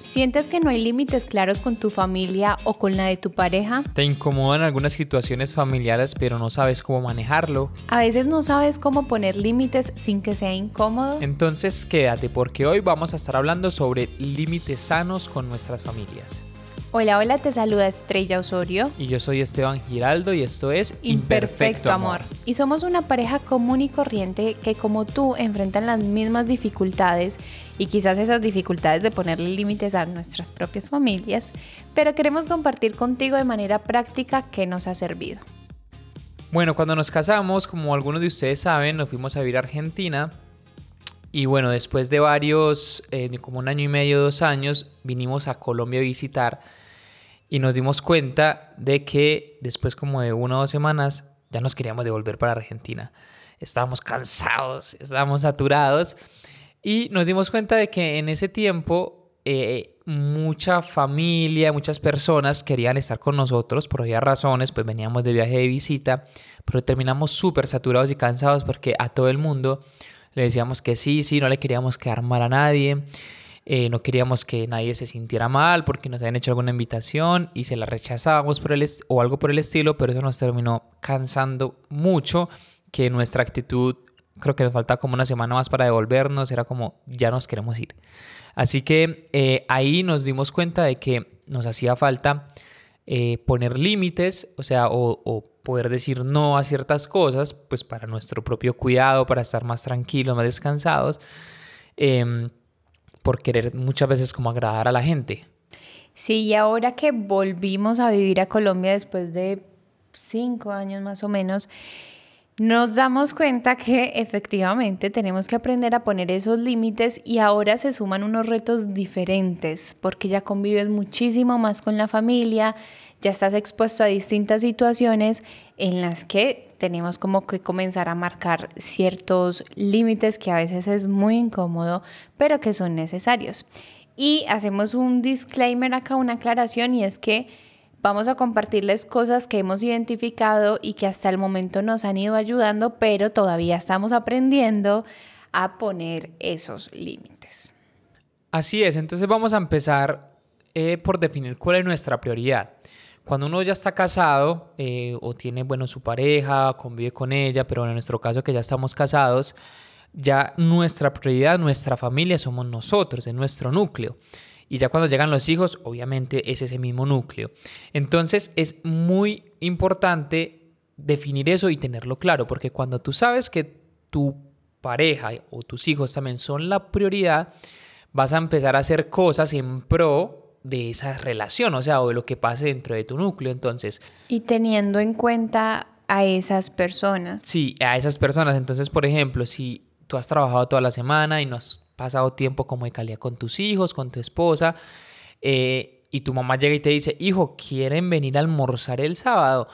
¿Sientes que no hay límites claros con tu familia o con la de tu pareja? ¿Te incomodan algunas situaciones familiares pero no sabes cómo manejarlo? A veces no sabes cómo poner límites sin que sea incómodo. Entonces quédate porque hoy vamos a estar hablando sobre límites sanos con nuestras familias. Hola, hola, te saluda Estrella Osorio. Y yo soy Esteban Giraldo y esto es Imperfecto, Amor. Y somos una pareja común y corriente que como tú enfrentan las mismas dificultades y quizás esas dificultades de ponerle límites a nuestras propias familias, pero queremos compartir contigo de manera práctica qué nos ha servido. Bueno, cuando nos casamos, como algunos de ustedes saben, nos fuimos a vivir a Argentina y bueno, después de varios, eh, como un año y medio, dos años, vinimos a Colombia a visitar y nos dimos cuenta de que después como de una o dos semanas ya nos queríamos devolver para Argentina. Estábamos cansados, estábamos saturados y nos dimos cuenta de que en ese tiempo eh, mucha familia, muchas personas querían estar con nosotros por varias razones, pues veníamos de viaje de visita, pero terminamos súper saturados y cansados porque a todo el mundo le decíamos que sí, sí, no le queríamos quedar mal a nadie. Eh, no queríamos que nadie se sintiera mal porque nos habían hecho alguna invitación y se la rechazábamos por el o algo por el estilo, pero eso nos terminó cansando mucho, que nuestra actitud, creo que nos falta como una semana más para devolvernos, era como, ya nos queremos ir. Así que eh, ahí nos dimos cuenta de que nos hacía falta eh, poner límites, o sea, o, poder decir no a ciertas cosas, pues para nuestro propio cuidado, para estar más tranquilos, más descansados, em, por querer muchas veces como agradar a la gente. Sí, y ahora que volvimos a vivir a Colombia después de cinco años más o menos, nos damos cuenta que efectivamente tenemos que aprender a poner esos límites y ahora se suman unos retos diferentes porque ya convives muchísimo más con la familia, ya estás expuesto a distintas situaciones en las que tenemos como que comenzar a marcar ciertos límites que a veces es muy incómodo, pero que son necesarios. Y hacemos un disclaimer acá, una aclaración, y es que Vamos a compartirles cosas que hemos identificado y que hasta el momento nos han ido ayudando, pero todavía estamos aprendiendo a poner esos límites. Así es, entonces vamos a empezar eh, por definir cuál es nuestra prioridad. Cuando uno ya está casado eh, o tiene, bueno, su pareja, convive con ella, pero en nuestro caso que ya estamos casados, ya nuestra prioridad, nuestra familia somos nosotros, es nuestro núcleo. Y ya cuando llegan los hijos, obviamente es ese mismo núcleo. Entonces es muy importante definir eso y tenerlo claro, porque cuando tú sabes que tu pareja o tus hijos también son la prioridad, vas a empezar a hacer cosas en pro de esa relación, o sea, o de lo que pase dentro de tu núcleo. Entonces. Y teniendo en cuenta a esas personas. Sí, a esas personas. Entonces, por ejemplo, si tú has trabajado toda la semana y no has pasado tiempo como de calidad con tus hijos, con tu esposa, eh, y tu mamá llega y te dice, hijo, ¿quieren venir a almorzar el sábado?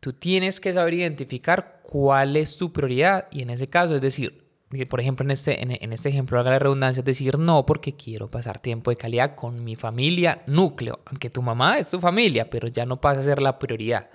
Tú tienes que saber identificar cuál es tu prioridad y en ese caso, es decir, por ejemplo, en este, en, este ejemplo, haga la redundancia, es decir, no, porque quiero pasar tiempo de calidad con mi familia núcleo, aunque tu mamá es tu familia, pero ya no pasa a ser la prioridad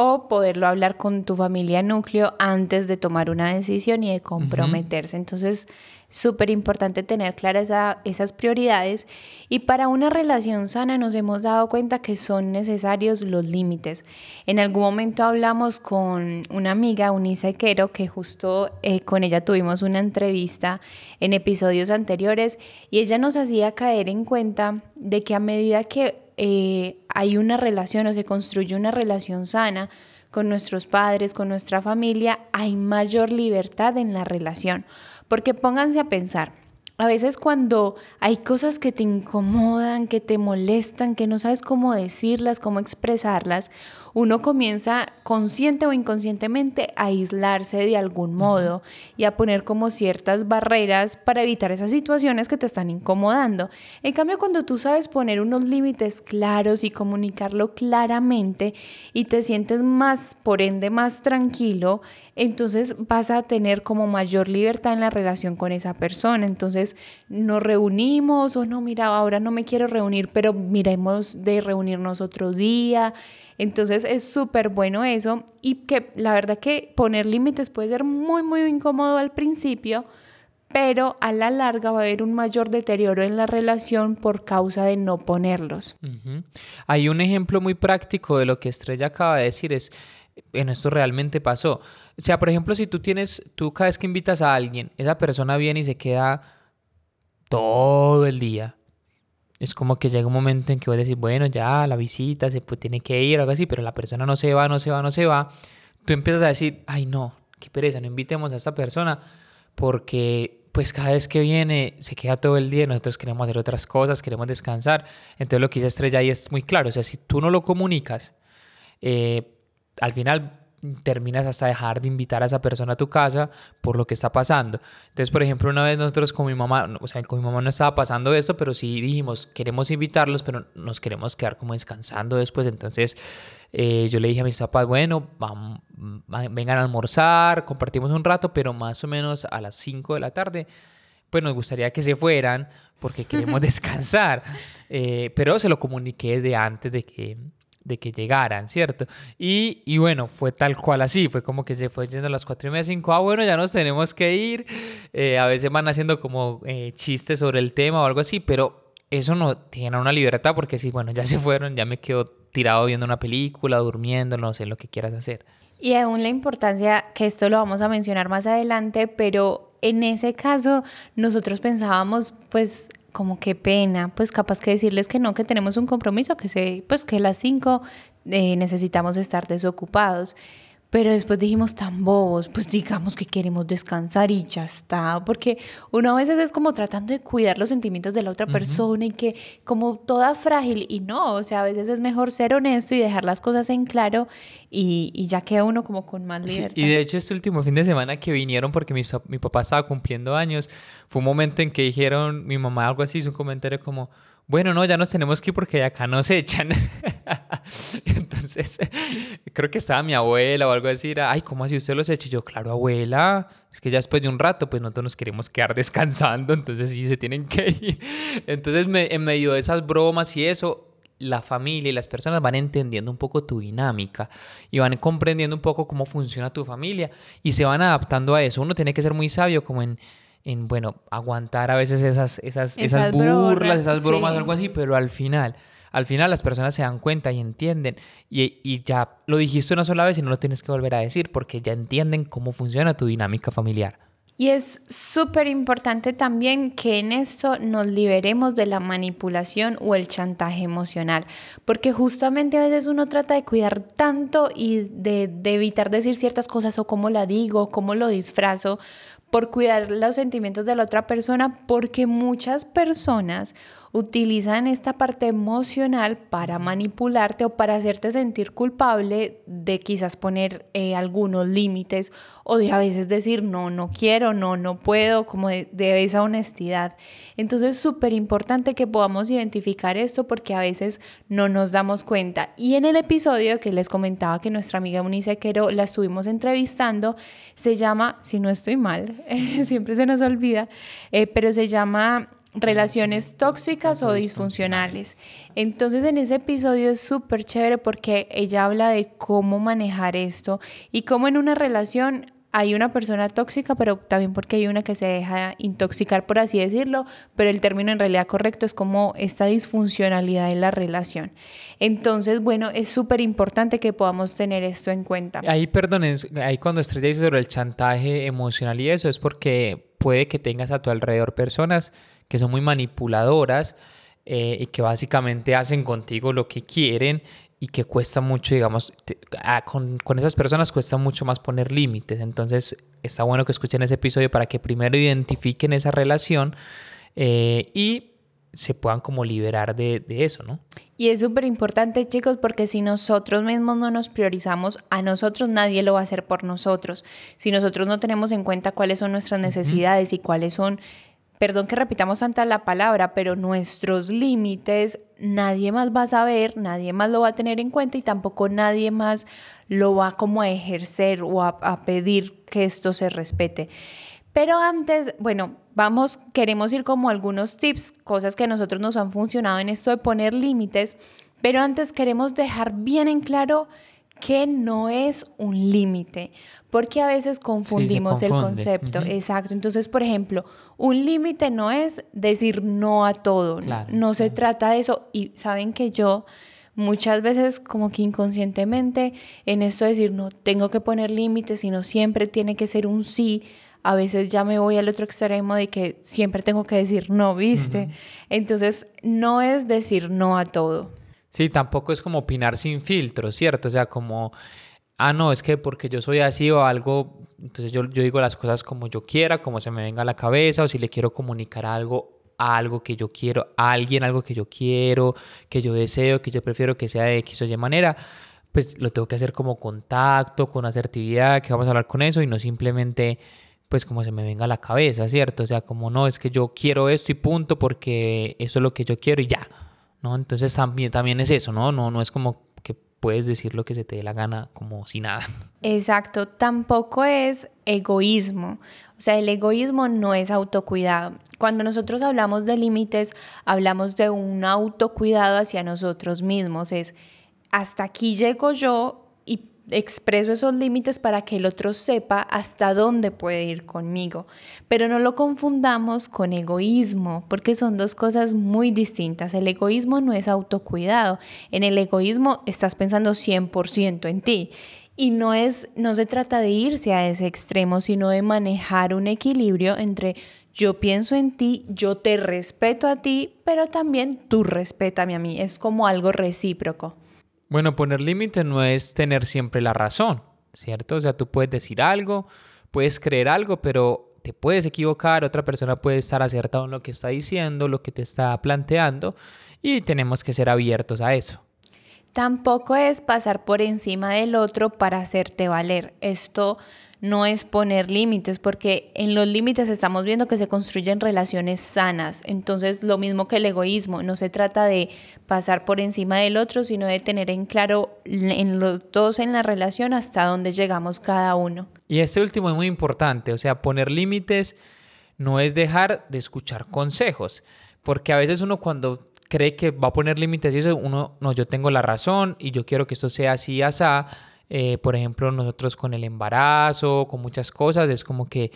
o poderlo hablar con tu familia núcleo antes de tomar una decisión y de comprometerse. Entonces, súper importante tener claras esas prioridades y para una relación sana nos hemos dado cuenta que son necesarios los límites. En algún momento hablamos con una amiga, Unisa Quero, que justo eh, con ella tuvimos una entrevista en episodios anteriores y ella nos hacía caer en cuenta de que a medida que eh, hay una relación o se construye una relación sana con nuestros padres, con nuestra familia, hay mayor libertad en la relación. Porque pónganse a pensar, a veces cuando hay cosas que te incomodan, que te molestan, que no sabes cómo decirlas, cómo expresarlas, uno comienza consciente o inconscientemente a aislarse de algún modo y a poner como ciertas barreras para evitar esas situaciones que te están incomodando. En cambio, cuando tú sabes poner unos límites claros y comunicarlo claramente y te sientes más, por ende, más tranquilo, entonces vas a tener como mayor libertad en la relación con esa persona. Entonces nos reunimos o no, mira, ahora no me quiero reunir, pero miremos de reunirnos otro día. Entonces es súper bueno eso y que la verdad que poner límites puede ser muy, muy incómodo al principio, pero a la larga va a haber un mayor deterioro en la relación por causa de no ponerlos. Hay un ejemplo muy práctico de lo que Estrella acaba de decir, es, en esto realmente pasó. O sea, por ejemplo, si tú tienes, tú cada vez que invitas a alguien, esa persona viene y se queda todo el día. Es como que llega un momento en que voy a decir, bueno, ya la visita se pues, tiene que ir o algo así, pero la persona no se va, no se va, no se va. Tú empiezas a decir, ay no, qué pereza, no invitemos a esta persona porque pues cada vez que viene se queda todo el día, nosotros queremos hacer otras cosas, queremos descansar. Entonces lo que dice Estrella ahí es muy claro, o sea, si tú no lo comunicas, eh, al final terminas hasta dejar de invitar a esa persona a tu casa por lo que está pasando. Entonces, por ejemplo, una vez nosotros con mi mamá, o sea, con mi mamá no estaba pasando esto, pero sí dijimos, queremos invitarlos, pero nos queremos quedar como descansando después. Entonces, eh, yo le dije a mis papás, bueno, vamos, vengan a almorzar, compartimos un rato, pero más o menos a las 5 de la tarde pues nos gustaría que se fueran porque queremos descansar. Eh, pero se lo comuniqué desde antes de que, de que llegaran, ¿cierto? Y, y, bueno, fue tal cual así, fue como que se fue yendo a las 4 y media, 5, ah, bueno, ya nos tenemos que ir. Eh, a veces van haciendo como eh, chistes sobre el tema o algo así, pero eso no tiene una libertad porque si, bueno, ya se fueron, ya me quedo tirado viendo una película, durmiendo, no sé, lo que quieras hacer. Y aún la importancia, que esto lo vamos a mencionar más adelante, pero en ese caso nosotros pensábamos, pues como qué pena, pues capaz que decirles que no, que tenemos un compromiso, que se, pues que a las 5 eh, necesitamos estar desocupados. Pero después dijimos tan bobos, pues digamos que queremos descansar y ya está, porque uno a veces es como tratando de cuidar los sentimientos de la otra persona y que como toda frágil y no, o sea, a veces es mejor ser honesto y dejar las cosas en claro y, y ya queda uno como con más libertad. Y de hecho este último fin de semana que vinieron porque mi, mi papá estaba cumpliendo años, fue un momento en que dijeron, mi mamá algo así, hizo un comentario como, bueno, no, ya nos tenemos que ir porque de acá nos echan. Entonces, creo que estaba mi abuela o algo así, ay, ¿cómo así usted los echa? Y yo, claro, abuela, es que ya después de un rato, pues nosotros nos queremos quedar descansando, entonces sí se tienen que ir. Entonces, en medio de esas bromas y eso, la familia y las personas van entendiendo un poco tu dinámica y van comprendiendo un poco cómo funciona tu familia y se van adaptando a eso. Uno tiene que ser muy sabio como en en, bueno, aguantar a veces esas, esas, esas, burlas, esas bromas, algo así, pero al final, al final las personas se dan cuenta y entienden y, y, ya lo dijiste una sola vez y no lo tienes que volver a decir porque ya entienden cómo funciona tu dinámica familiar. Y es súper importante también que en esto nos liberemos de la manipulación o el chantaje emocional, porque justamente a veces uno trata de cuidar tanto y de, de evitar decir ciertas cosas o cómo la digo, cómo lo disfrazo, por cuidar los sentimientos de la otra persona, porque muchas personas utilizan esta parte emocional para manipularte o para hacerte sentir culpable de quizás poner eh, algunos límites o de a veces decir no, no quiero, no, no puedo, como de, esa honestidad. Entonces es súper importante que podamos identificar esto porque a veces no nos damos cuenta. Y en el episodio que les comentaba que nuestra amiga Unice Quero la estuvimos entrevistando, se llama, si no estoy mal, siempre se nos olvida, eh, pero se llama relaciones tóxicas o disfuncionales. Entonces en ese episodio es súper chévere porque ella habla de cómo manejar esto y cómo en una relación hay una persona tóxica, pero también porque hay una que se deja intoxicar, por así decirlo, pero el término en realidad correcto es como esta disfuncionalidad en la relación. Entonces, bueno, es súper importante que podamos tener esto en cuenta. Ahí, perdonen, ahí cuando Estrella dice sobre el chantaje emocional y eso, es porque puede que tengas a tu alrededor personas que son muy manipuladoras eh, y que básicamente hacen contigo lo que quieren y que cuesta mucho, digamos, con, con, esas personas cuesta mucho más poner límites. Entonces está bueno que escuchen ese episodio para que primero identifiquen esa relación eh, y se puedan como liberar de, de eso, ¿no? Y es súper importante, chicos, porque si nosotros mismos no nos priorizamos, a nosotros nadie lo va a hacer por nosotros. Si nosotros no tenemos en cuenta cuáles son nuestras necesidades y cuáles son perdón que repitamos tanta la palabra, pero nuestros límites nadie más va a saber, nadie más lo va a tener en cuenta y tampoco nadie más lo va como a ejercer o a, a pedir que esto se respete. Pero antes, bueno, vamos, queremos ir como algunos tips, cosas que a nosotros nos han funcionado en esto de poner límites, pero antes queremos dejar bien en claro ¿Qué no es un límite? Porque a veces confundimos el concepto. Exacto. Entonces, por ejemplo, un límite no es decir no a todo. no se trata de eso. Y saben que yo muchas veces como que inconscientemente en esto de decir no tengo que poner límites, sino siempre tiene que ser un sí. A veces ya me voy al otro extremo de que siempre tengo que decir no, ¿viste? Entonces, no es decir no a todo. Sí, tampoco es como opinar sin filtro, ¿cierto? O sea, como, ah, no, es que porque yo soy así o algo, entonces yo, yo digo las cosas como yo quiera, como se me venga a la cabeza, o si le quiero comunicar algo algo que yo quiero, a alguien algo que yo quiero, que yo deseo, que yo prefiero que sea de X o Y manera, pues lo tengo que hacer como contacto, con asertividad, que vamos a hablar con eso y no simplemente pues como se me venga a la cabeza, ¿cierto? O sea, como no, es que yo quiero esto y punto porque eso es lo que yo quiero y ya. ¿no? Entonces también, también es eso, ¿no? ¿no? No es como puedes decir lo que se te dé la gana como si nada. Exacto, tampoco es egoísmo. O sea, el egoísmo no es autocuidado. Cuando nosotros hablamos de límites, hablamos de un autocuidado hacia nosotros mismos. Es hasta aquí llego yo expreso esos límites para que el otro sepa hasta dónde puede ir conmigo. Pero no lo confundamos con egoísmo, porque son dos cosas muy distintas. El egoísmo no es autocuidado. En el egoísmo estás pensando 100% en ti. Y no, es, no se trata de irse a ese extremo, sino de manejar un equilibrio entre yo pienso en ti, yo te respeto a ti, pero también tú respétame a mí. Es como algo recíproco. Bueno, poner límites no es tener siempre la razón, ¿cierto? O sea, tú puedes decir algo, puedes creer algo, pero te puedes equivocar, otra persona puede estar acertado en lo que está diciendo, lo que te está planteando, y tenemos que ser abiertos a eso. Tampoco es pasar por encima del otro para hacerte valer. Esto no es poner límites, porque en los límites estamos viendo que se construyen relaciones sanas. Entonces, lo mismo que el egoísmo, no se trata de pasar por encima del otro, sino de tener en claro en los dos en la relación hasta dónde llegamos cada uno. Y este último es muy importante, o sea, poner límites no es dejar de escuchar consejos, porque a veces uno cuando cree que va a poner límites y eso, uno, no, yo tengo la razón y yo quiero que esto sea así y así, eh, por ejemplo, nosotros con el embarazo, con muchas cosas, es como que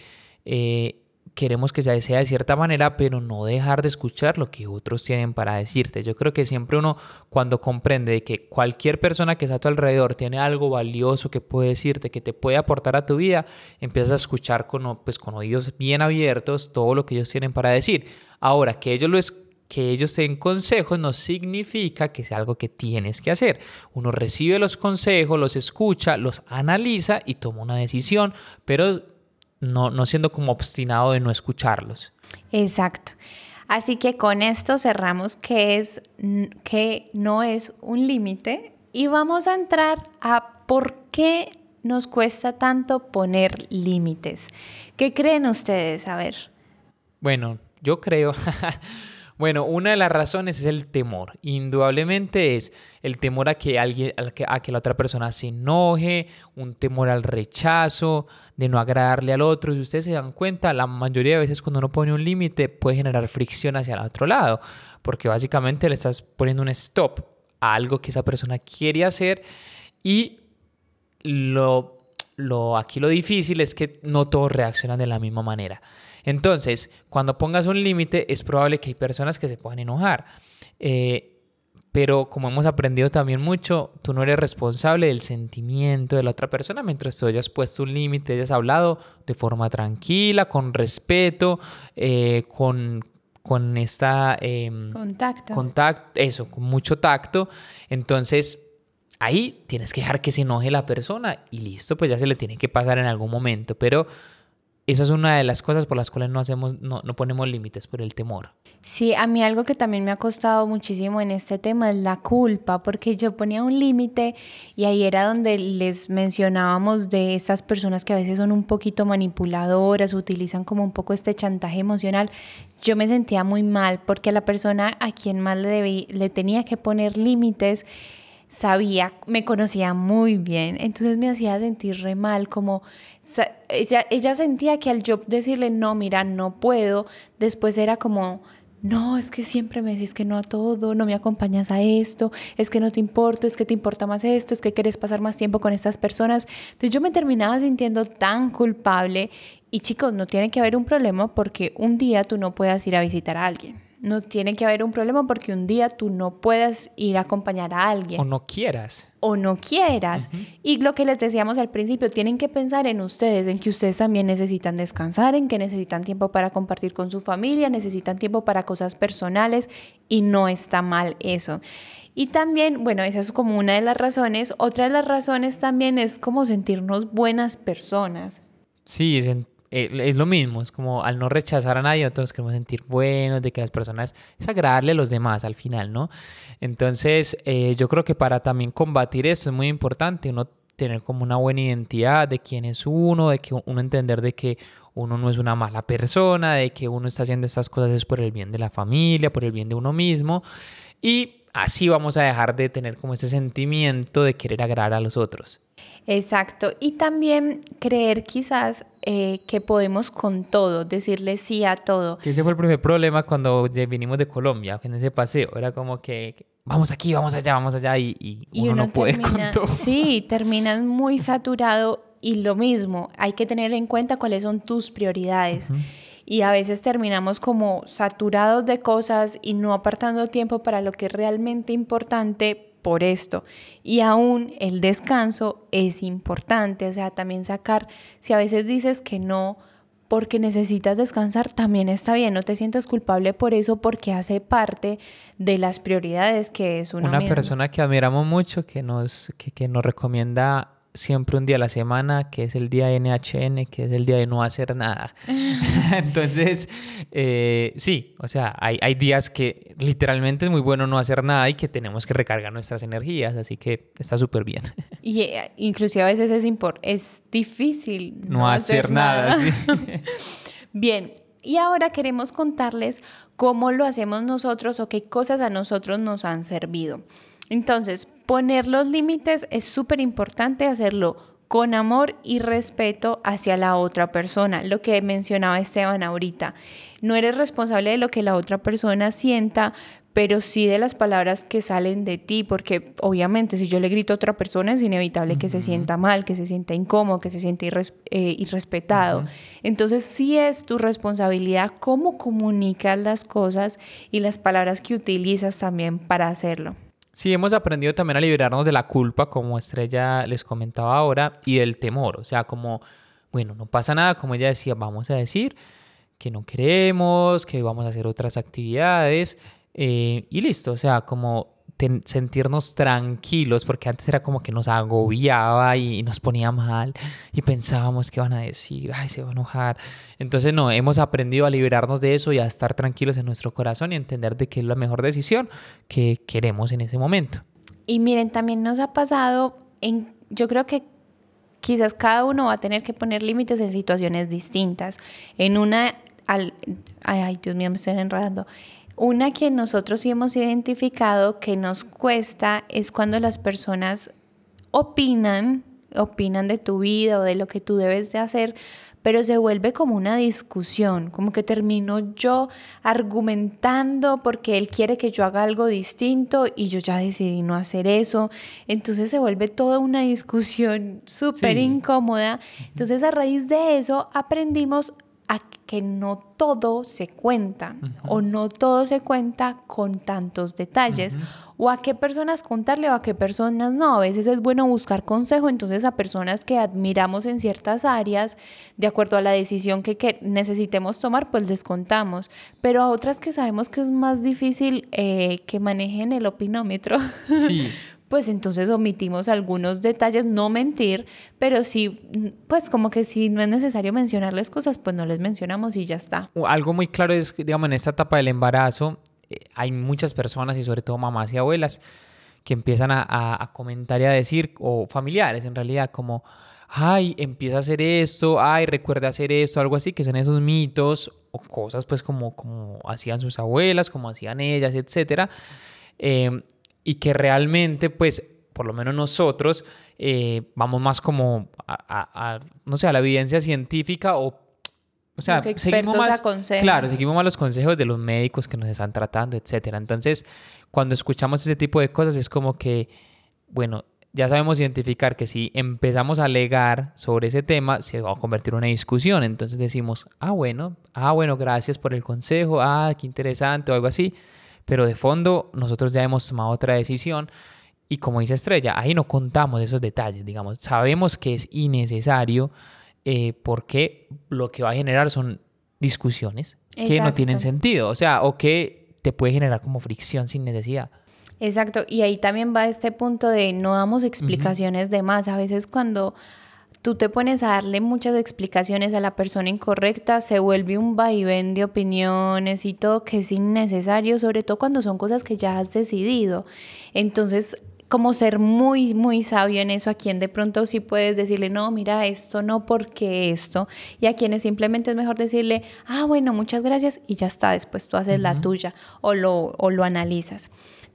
eh, queremos que sea de cierta manera, pero no dejar de escuchar lo que otros tienen para decirte. Yo creo que siempre uno, cuando comprende que cualquier persona que está a tu alrededor tiene algo valioso que puede decirte, que te puede aportar a tu vida, empiezas a escuchar con, pues, con oídos bien abiertos todo lo que ellos tienen para decir. Ahora, que ellos lo, es, que ellos te den consejos no significa que sea algo que tienes que hacer. Uno recibe los consejos, los escucha, los analiza y toma una decisión, pero no, no siendo como obstinado de no escucharlos. Exacto. Así que con esto cerramos que, es, que no es un límite y vamos a entrar a por qué nos cuesta tanto poner límites. ¿Qué creen ustedes? A ver. Bueno, yo creo Bueno, una de las razones es el temor. Indudablemente es el temor a que alguien, a que, a que la otra persona se enoje, un temor al rechazo, de no agradarle al otro. Si ustedes se dan cuenta, la mayoría de veces cuando uno pone un límite puede generar fricción hacia el otro lado, porque básicamente le estás poniendo un stop a algo que esa persona quiere hacer y lo, lo, aquí lo difícil es que no todos reaccionan de la misma manera. Entonces, cuando pongas un límite, es probable que hay personas que se puedan enojar. Eh, pero como hemos aprendido también mucho, tú no eres responsable del sentimiento de la otra persona mientras tú hayas puesto un límite, hayas hablado de forma tranquila, con respeto, eh, con, con esta... Contacto. Contacto, eso, con mucho tacto. Entonces, ahí tienes que dejar que se enoje la persona y listo, pues ya se le tiene que pasar en algún momento. Pero esa es una de las cosas por las cuales no hacemos, no, no, ponemos límites por el temor. Sí, a mí algo que también me ha costado muchísimo en este tema es la culpa, porque yo ponía un límite y ahí era donde les mencionábamos de esas personas que a veces son un poquito manipuladoras, utilizan como un poco este chantaje emocional. Yo me sentía muy mal porque a la persona a quien más le, le tenía que poner límites sabía, me conocía muy bien, entonces me hacía sentir re mal, como ella, sentía que al yo decirle, no, mira, no puedo, después era como, no, es que siempre me decís que no a todo, no me acompañas a esto, es que no te importo, es que te importa más esto, es que quieres pasar más tiempo con estas personas. Entonces yo me terminaba sintiendo tan culpable y chicos, no tiene que haber un problema porque un día tú no puedas ir a visitar a alguien. No tiene que haber un problema porque un día tú no puedas ir a acompañar a alguien. O no quieras. O no quieras. Y lo que les decíamos al principio, tienen que pensar en ustedes, en que ustedes también necesitan descansar, en que necesitan tiempo para compartir con su familia, necesitan tiempo para cosas personales y no está mal eso. Y también, bueno, esa es como una de las razones. Otra de las razones también es como sentirnos buenas personas. Sí, eh, es lo mismo, es como al no rechazar a nadie, nosotros queremos sentir buenos, de que las personas, es agradarle a los demás al final, ¿no? Entonces, eh, yo creo que para también combatir eso es muy importante uno tener como una buena identidad de quién es uno, de que uno entender de que uno no es una mala persona, de que uno está haciendo estas cosas es por el bien de la familia, por el bien de uno mismo. Y así vamos a dejar de tener como ese sentimiento de querer agradar a los otros. Exacto. Y también creer quizás eh, que podemos con todo, decirle sí a todo. ese fue el primer problema cuando vinimos de Colombia, en ese paseo. Era como que vamos aquí, vamos allá, vamos allá y, uno, no puede con todo. Sí, terminas muy saturado y lo mismo, hay que tener en cuenta cuáles son tus prioridades. Y a veces terminamos como saturados de cosas y no apartando tiempo para lo que es realmente importante por esto. Y aún el descanso es importante, o sea, también sacar, si a veces dices que no porque necesitas descansar, también está bien, no te sientas culpable por eso porque hace parte de las prioridades que es una persona que admiramos mucho, que nos, que, que nos recomienda siempre un día a la semana, que es el día de NHN, que es el día de no hacer nada. Entonces, eh, sí, o sea, hay, hay, días que literalmente es muy bueno no hacer nada y que tenemos que recargar nuestras energías, así que está súper bien. Y eh, inclusive a veces es, es difícil no, hacer, nada. bien, y ahora queremos contarles cómo lo hacemos nosotros o qué cosas a nosotros nos han servido. Entonces, poner los límites es súper importante hacerlo con amor y respeto hacia la otra persona, lo que mencionaba Esteban ahorita. No eres responsable de lo que la otra persona sienta, pero sí de las palabras que salen de ti, porque obviamente si yo le grito a otra persona es inevitable que se sienta mal, que se sienta incómodo, que se sienta eh, irrespetado. Entonces sí es tu responsabilidad cómo comunicas las cosas y las palabras que utilizas también para hacerlo. Sí, hemos aprendido también a liberarnos de la culpa, como Estrella les comentaba ahora, y del temor. O sea, como, bueno, no pasa nada, como ella decía, vamos a decir que no queremos, que vamos a hacer otras actividades, eh, y listo. O sea, como sentirnos tranquilos, porque antes era como que nos agobiaba y, nos ponía mal y pensábamos que van a decir, ay, se va a enojar. Entonces, no, hemos aprendido a liberarnos de eso y a estar tranquilos en nuestro corazón y entender de que es la mejor decisión que queremos en ese momento. Y miren, también nos ha pasado, en, yo creo que quizás cada uno va a tener que poner límites en situaciones distintas. En una, al, ay, ay, Dios mío, me estoy enredando una que nosotros sí hemos identificado que nos cuesta es cuando las personas opinan, opinan de tu vida o de lo que tú debes de hacer, pero se vuelve como una discusión, como que termino yo argumentando porque él quiere que yo haga algo distinto y yo ya decidí no hacer eso. Entonces se vuelve toda una discusión súper incómoda. Entonces a raíz de eso aprendimos a que no todo se cuenta o no todo se cuenta con tantos detalles o a qué personas contarle o a qué personas no. A veces es bueno buscar consejo, entonces a personas que admiramos en ciertas áreas, de acuerdo a la decisión que, necesitemos tomar, pues les contamos, pero a otras que sabemos que es más difícil eh, que manejen el opinómetro. Sí. pues entonces omitimos algunos detalles, no mentir, pero sí, pues como que si no es necesario mencionarles cosas, pues no les mencionamos y ya está. Algo muy claro es digamos, en esta etapa del embarazo eh, hay muchas personas y sobre todo mamás y abuelas que empiezan a, comentar y a decir, o familiares en realidad, como, ay, empieza a hacer esto, ay, recuerda hacer esto, algo así, que son esos mitos o cosas pues como, como hacían sus abuelas, como hacían ellas, etcétera. Eh, y que realmente, pues, por lo menos nosotros, eh, vamos más como a, no sé, a la evidencia científica o O sea, seguimos más, aconsejan. claro, seguimos más los consejos de los médicos que nos están tratando, etcétera. Entonces, cuando escuchamos ese tipo de cosas es como que, bueno, ya sabemos identificar que si empezamos a alegar sobre ese tema, se va a convertir en una discusión. Entonces decimos, ah, bueno, ah, bueno, gracias por el consejo, ah, qué interesante o algo así. Pero de fondo, nosotros ya hemos tomado otra decisión. Y como dice Estrella, ahí no contamos esos detalles, digamos. Sabemos que es innecesario eh, porque lo que va a generar son discusiones que no Exacto. tienen sentido. O sea, o que te puede generar como fricción sin necesidad. Exacto, y ahí también va este punto de no damos explicaciones de más. A veces cuando tú te pones a darle muchas explicaciones a la persona incorrecta, se vuelve un vaivén de opiniones y todo que es innecesario, sobre todo cuando son cosas que ya has decidido. Entonces, como ser muy, muy sabio en eso, a quien de pronto sí puedes decirle, no, mira, esto no, porque esto, y a quienes simplemente es mejor decirle, ah, bueno, muchas gracias, y ya está, después tú haces la tuya o lo, o lo analizas.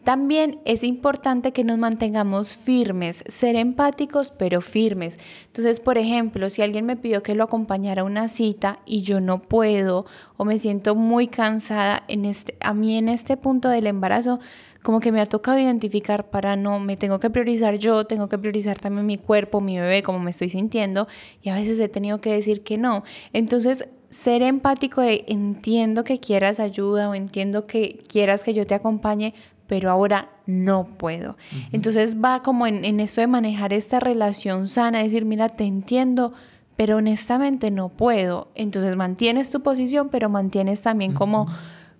También es importante que nos mantengamos firmes, ser empáticos pero firmes. Entonces, por ejemplo, si alguien me pidió que lo acompañara a una cita y yo no puedo o me siento muy cansada, este, a mí en este punto del embarazo, como que me ha tocado identificar para no, me tengo que priorizar yo, tengo que priorizar también mi cuerpo, mi bebé, cómo me estoy sintiendo y a veces he tenido que decir que no. Entonces, ser empático de entiendo que quieras ayuda o entiendo que quieras que yo te acompañe, pero ahora no puedo. Entonces va como en, en esto de manejar esta relación sana, decir, mira, te entiendo, pero honestamente no puedo. Entonces mantienes tu posición, pero mantienes también como,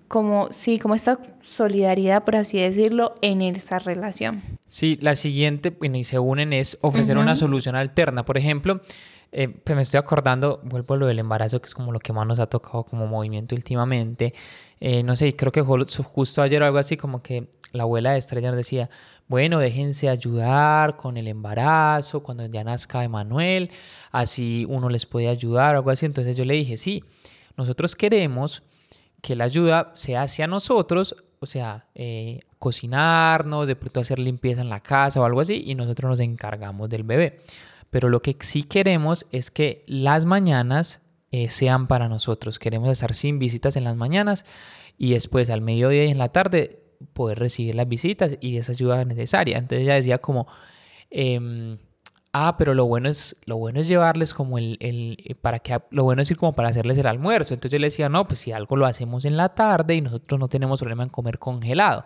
como, sí, como esta solidaridad, por así decirlo, en esa relación. Sí, la siguiente, bueno, y se unen, es ofrecer una solución alterna. Por ejemplo, eh, pues me estoy acordando, vuelvo a lo del embarazo, que es como lo que más nos ha tocado como movimiento últimamente. Eh, no sé, creo que ju- justo ayer algo así, como que la abuela de Estrella nos decía, bueno, déjense ayudar con el embarazo, cuando ya nazca Emanuel, así uno les puede ayudar o algo así. Entonces yo le dije, sí, nosotros queremos que la ayuda sea hacia nosotros, o sea, eh, cocinarnos, de pronto hacer limpieza en la casa o algo así, y nosotros nos encargamos del bebé. Pero lo que sí queremos es que las mañanas eh, sean para nosotros. Queremos estar sin visitas en las mañanas y después al mediodía y en la tarde poder recibir las visitas y esa ayuda necesaria. Entonces ella decía como, em, ah, pero lo bueno es, lo bueno es llevarles como el, el- eh, para que, lo bueno es ir como para hacerles el almuerzo. Entonces yo le decía, no, pues si algo lo hacemos en la tarde y nosotros no tenemos problema en comer congelado.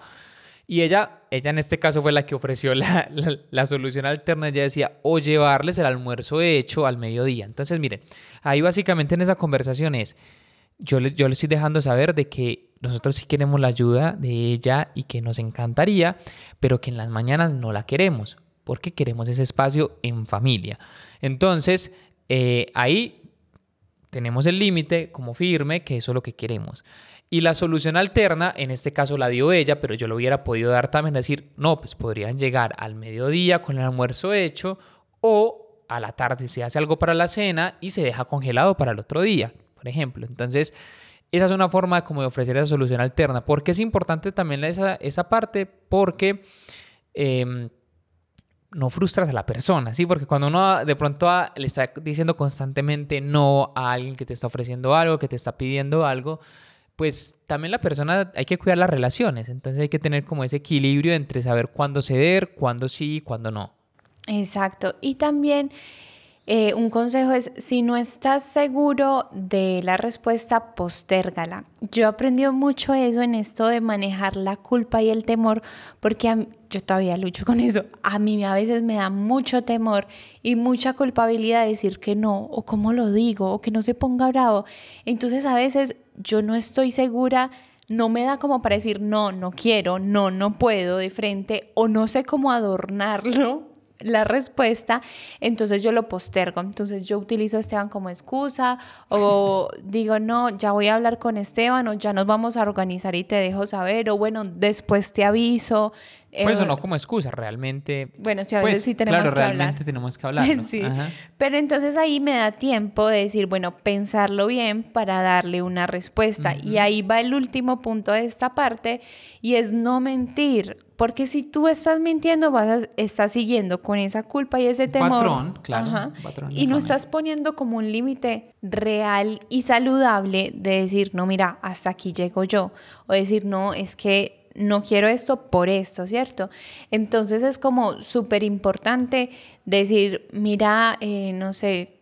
Y ella, ella en este caso fue la que ofreció la, la- solución alterna. Ella decía, o llevarles el almuerzo hecho al mediodía. Entonces, miren, ahí básicamente en esa conversación es, yo le, yo le estoy dejando saber de que nosotros sí queremos la ayuda de ella y que nos encantaría, pero que en las mañanas no la queremos, porque queremos ese espacio en familia. Entonces, eh, ahí tenemos el límite como firme, que eso es lo que queremos. Y la solución alterna, en este caso la dio ella, pero yo lo hubiera podido dar también, decir, no, pues podrían llegar al mediodía con el almuerzo hecho o a la tarde se hace algo para la cena y se deja congelado para el otro día, por ejemplo. Entonces, esa es una forma como de ofrecer esa solución alterna. ¿Por qué es importante también esa, esa parte? Porque... em, no frustras a la persona, ¿sí? Porque cuando uno de pronto le está diciendo constantemente no a alguien que te está ofreciendo algo, que te está pidiendo algo, pues también la persona hay que cuidar las relaciones. Entonces hay que tener como ese equilibrio entre saber cuándo ceder, cuándo sí y cuándo no. Exacto. Y también eh, un consejo es, si no estás seguro de la respuesta, postérgala. Yo he aprendido mucho eso en esto de manejar la culpa y el temor, porque a mí- yo todavía lucho con eso. A mí a veces me da mucho temor y mucha culpabilidad decir que no, o cómo lo digo, o que no se ponga bravo. Entonces a veces yo no estoy segura no me da como para decir no, no quiero, no, no puedo de frente o no sé cómo adornarlo la respuesta, entonces yo lo postergo. Entonces yo utilizo a Esteban como excusa o digo, no, ya voy a hablar con Esteban o ya nos vamos a organizar y te dejo saber o bueno, después te aviso. Pues eso Eh, no como excusa, realmente. Bueno, sí, a pues, veces sí tenemos claro, que realmente hablar. tenemos que hablar. ¿no? Sí. Ajá. Pero entonces ahí me da tiempo de decir, bueno, pensarlo bien para darle una respuesta. Y ahí va el último punto de esta parte y es no mentir. Porque si tú estás mintiendo, vas a estar siguiendo con esa culpa y ese temor. Patrón, claro. y no estás poniendo como un límite real y saludable de decir, no, mira, hasta aquí llego yo. O decir, no, es que no quiero esto por esto, ¿cierto? Entonces es como súper importante decir, mira, eh, no sé,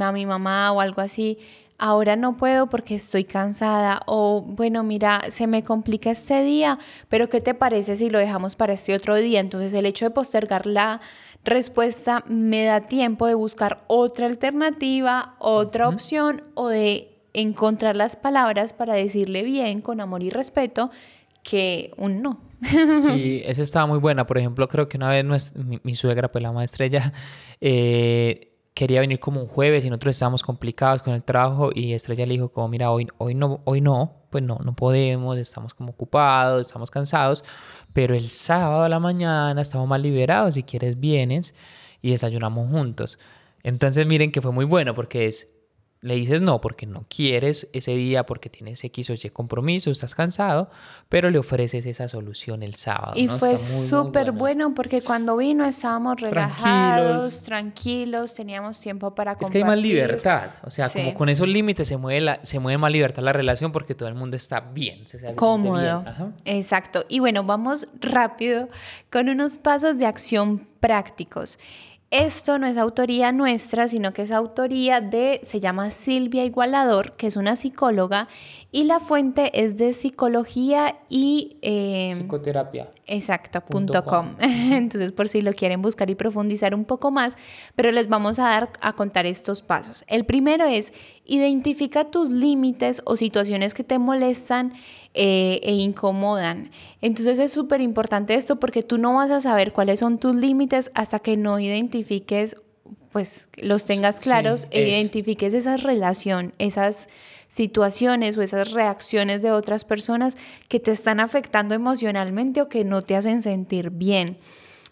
a mi mamá o algo así, ahora no puedo porque estoy cansada o bueno, mira, se me complica este día, pero ¿qué te parece si lo dejamos para este otro día? Entonces el hecho de postergar la respuesta me da tiempo de buscar otra alternativa, otra opción o de encontrar las palabras para decirle bien, con amor y respeto, que un no. Sí, esa estaba muy buena. Por ejemplo, creo que una vez mi, suegra, pues la maestra, ella eh, quería venir como un jueves y nosotros estábamos complicados con el trabajo y Estrella le dijo como, mira, hoy, hoy, no, hoy no, pues no, no podemos, estamos como ocupados, estamos cansados, pero el sábado a la mañana estamos más liberados, si quieres vienes y desayunamos juntos. Entonces miren que fue muy bueno porque es le dices no porque no quieres ese día, porque tienes X o Y compromiso, estás cansado, pero le ofreces esa solución el sábado. Y fue súper bueno porque cuando vino estábamos relajados, tranquilos, teníamos tiempo para compartir. Es que hay más libertad, o sea, como con esos límites se mueve, la, se mueve más libertad la relación porque todo el mundo está bien. Se Cómodo. Exacto. Y bueno, vamos rápido con unos pasos de acción prácticos. Esto no es autoría nuestra, sino que es autoría de, se llama Silvia Igualador, que es una psicóloga, y la fuente es de psicología y... Eh, Psicoterapia. Exacto, com. Entonces, por si lo quieren buscar y profundizar un poco más, pero les vamos a dar a contar estos pasos. El primero es, identifica tus límites o situaciones que te molestan eh, e incomodan. Entonces es súper importante esto porque tú no vas a saber cuáles son tus límites hasta que no identifiques, pues los tengas claros e identifiques esa relación, esas situaciones o esas reacciones de otras personas que te están afectando emocionalmente o que no te hacen sentir bien.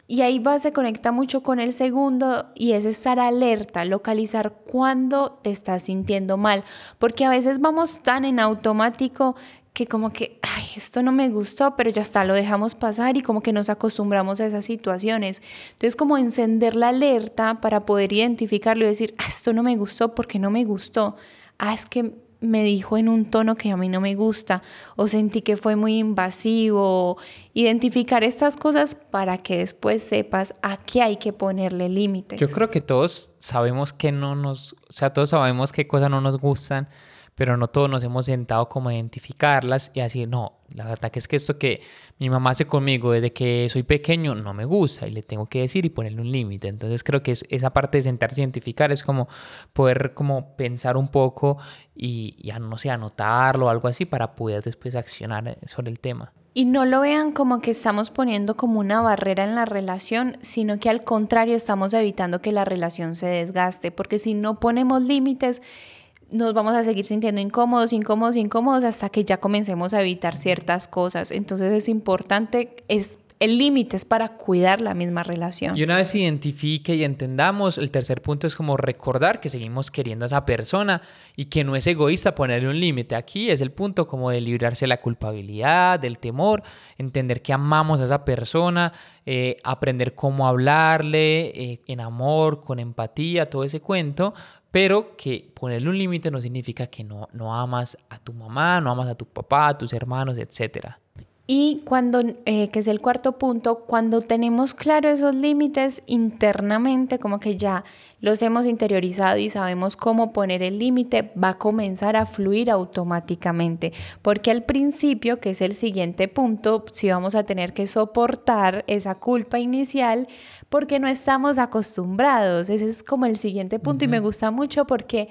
Y ahí va, se conecta mucho con el segundo y es estar alerta, localizar cuándo te estás sintiendo mal, porque a veces vamos tan en automático que como que, ay, esto no me gustó, pero ya está, lo dejamos pasar y como que nos acostumbramos a esas situaciones. Entonces, como encender la alerta para poder identificarlo y decir, ah, esto no me gustó porque no me gustó. Ah, es que me dijo en un tono que a mí no me gusta o sentí que fue muy invasivo. Identificar estas cosas para que después sepas a qué hay que ponerle límites. Yo creo que todos sabemos que no nos, o sea, todos sabemos qué cosas no nos gustan pero no todos nos hemos sentado como a identificarlas y así, no, la verdad que es que esto que mi mamá hace conmigo desde que soy pequeño no me gusta y le tengo que decir y ponerle un límite. Entonces creo que es esa parte de sentarse a identificar es como poder como pensar un poco y ya no sé, anotarlo o algo así para poder después accionar sobre el tema. Y no lo vean como que estamos poniendo como una barrera en la relación, sino que al contrario estamos evitando que la relación se desgaste, porque si no ponemos límites, nos vamos a seguir sintiendo incómodos, incómodos, incómodos hasta que ya comencemos a evitar ciertas cosas. Entonces es importante, es el límite es para cuidar la misma relación. Y una vez identifique y entendamos, el tercer punto es como recordar que seguimos queriendo a esa persona y que no es egoísta ponerle un límite. Aquí es el punto como de librarse de la culpabilidad, del temor, entender que amamos a esa persona, eh, aprender cómo hablarle eh, en amor, con empatía, todo ese cuento, pero que ponerle un límite no significa que no, no amas a tu mamá, no amas a tu papá, a tus hermanos, etc. Y cuando, eh, que es el cuarto punto, cuando tenemos claro esos límites internamente, como que ya los hemos interiorizado y sabemos cómo poner el límite, va a comenzar a fluir automáticamente. Porque al principio, que es el siguiente punto, si vamos a tener que soportar esa culpa inicial, porque no estamos acostumbrados. Ese es como el siguiente punto y me gusta mucho porque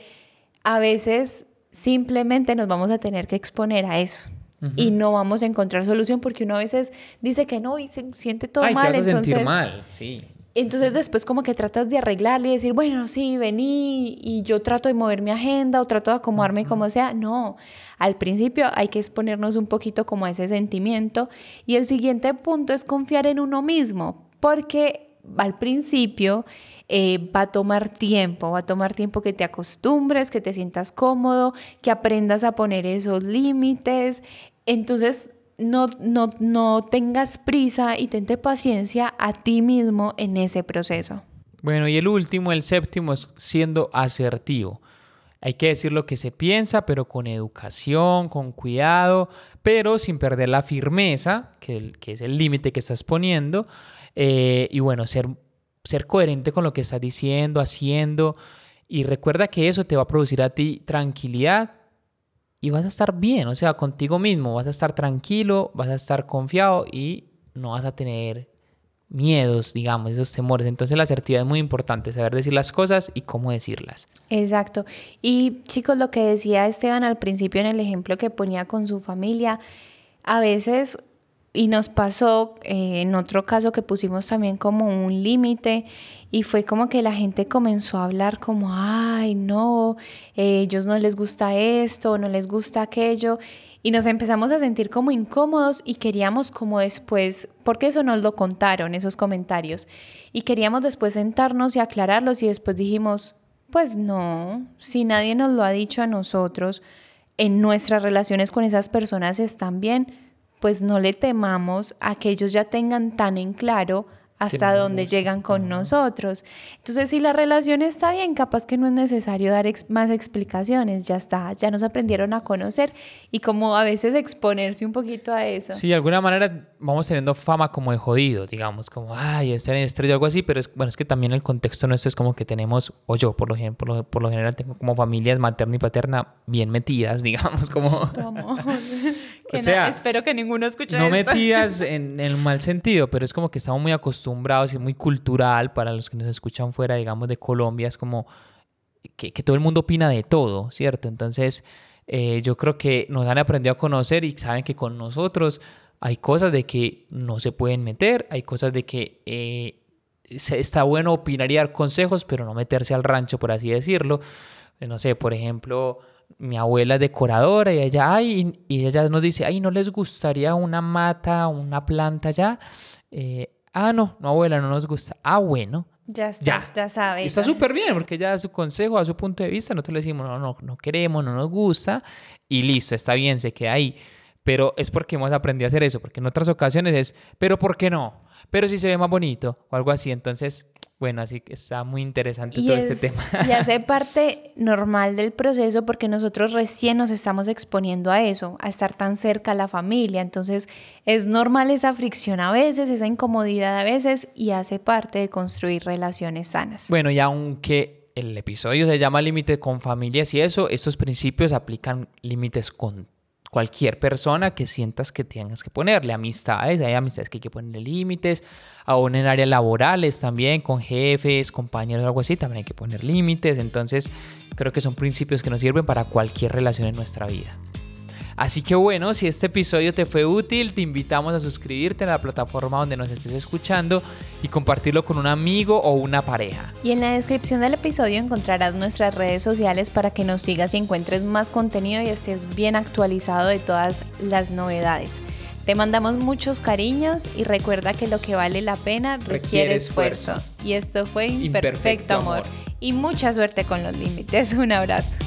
a veces simplemente nos vamos a tener que exponer a eso. Y no vamos a encontrar solución porque uno a veces dice que no y se siente todo mal. Te entonces, sentir mal, sí. Entonces después como que tratas de arreglarle y decir, bueno, sí, vení y yo trato de mover mi agenda o trato de acomodarme como sea. No, al principio hay que exponernos un poquito como a ese sentimiento. Y el siguiente punto es confiar en uno mismo, porque al principio eh, va a tomar tiempo, va a tomar tiempo que te acostumbres, que te sientas cómodo, que aprendas a poner esos límites. Entonces, no, no, no tengas prisa y tente paciencia a ti mismo en ese proceso. Bueno, y el último, el séptimo, es siendo asertivo. Hay que decir lo que se piensa, pero con educación, con cuidado, pero sin perder la firmeza, que, es el límite que estás poniendo. Eh, y bueno, ser, ser coherente con lo que estás diciendo, haciendo. Y recuerda que eso te va a producir a ti tranquilidad y vas a estar bien, o sea, contigo mismo, vas a estar tranquilo, vas a estar confiado y no vas a tener miedos, digamos, esos temores. Entonces la asertividad es muy importante, saber decir las cosas y cómo decirlas. Exacto. Y chicos, lo que decía Esteban al principio en el ejemplo que ponía con su familia, a veces, y nos pasó eh, en otro caso que pusimos también como un límite, y fue como que la gente comenzó a hablar como, ay, no, eh, ellos no les gusta esto, no les gusta aquello, y nos empezamos a sentir como incómodos y queríamos como después, porque eso nos lo contaron, esos comentarios, y queríamos después sentarnos y aclararlos y después dijimos, pues no, si nadie nos lo ha dicho a nosotros, en nuestras relaciones con esas personas están bien, pues no le temamos a que ellos ya tengan tan en claro hasta dónde llegan con nosotros. Entonces, si la relación está bien, capaz que no es necesario dar más explicaciones, ya está, ya nos aprendieron a conocer y como a veces exponerse un poquito a eso. Sí, de alguna manera vamos teniendo fama como de jodidos, digamos, como, ay, estar en estrella o algo así, pero es, bueno, es que también el contexto nuestro es como que tenemos, o yo por lo, por por lo general tengo como familias materna y paterna bien metidas, digamos, como... o sea, espero que ninguno escuche No metidas en, en el mal sentido, pero es como que estamos muy acostumbrados acostumbrados y muy cultural para los que nos escuchan fuera, digamos, de Colombia, es como que, todo el mundo opina de todo, ¿cierto? Entonces, eh, yo creo que nos han aprendido a conocer y saben que con nosotros hay cosas de que no se pueden meter, hay cosas de que eh, está bueno opinar y dar consejos, pero no meterse al rancho, por así decirlo. No sé, por ejemplo, mi abuela es decoradora y ella, ay, y ella nos dice, ay, ¿no les gustaría una mata, una planta ya? Eh, Ah, no, no, abuela, no nos gusta. Ah, bueno. Ya está, ya, ya sabe. Está súper bien porque ya da su consejo, a su punto de vista. Nosotros le decimos, no, no, no queremos, no nos gusta. Y listo, está bien, se queda ahí. Pero es porque hemos aprendido a hacer eso. Porque en otras ocasiones es, pero ¿por qué no? Pero si se ve más bonito o algo así. Entonces, bueno, así que está muy interesante todo este tema. Y hace parte normal del proceso porque nosotros recién nos estamos exponiendo a eso, a estar tan cerca a la familia. Entonces es normal esa fricción a veces, esa incomodidad a veces y hace parte de construir relaciones sanas. Bueno, y aunque el episodio se llama límite con familias y eso, estos principios aplican límites con cualquier persona que sientas que tengas que ponerle. Amistades, hay amistades que hay que ponerle límites, aún en áreas laborales también, con jefes, compañeros, algo así, también hay que poner límites. Entonces, creo que son principios que nos sirven para cualquier relación en nuestra vida. Así que bueno, si este episodio te fue útil, te invitamos a suscribirte a la plataforma donde nos estés escuchando y compartirlo con un amigo o una pareja. Y en la descripción del episodio encontrarás nuestras redes sociales para que nos sigas y encuentres más contenido y estés bien actualizado de todas las novedades. Te mandamos muchos cariños y recuerda que lo que vale la pena requiere, esfuerzo. Y esto fue Imperfecto, amor. Y mucha suerte con los límites. Un abrazo.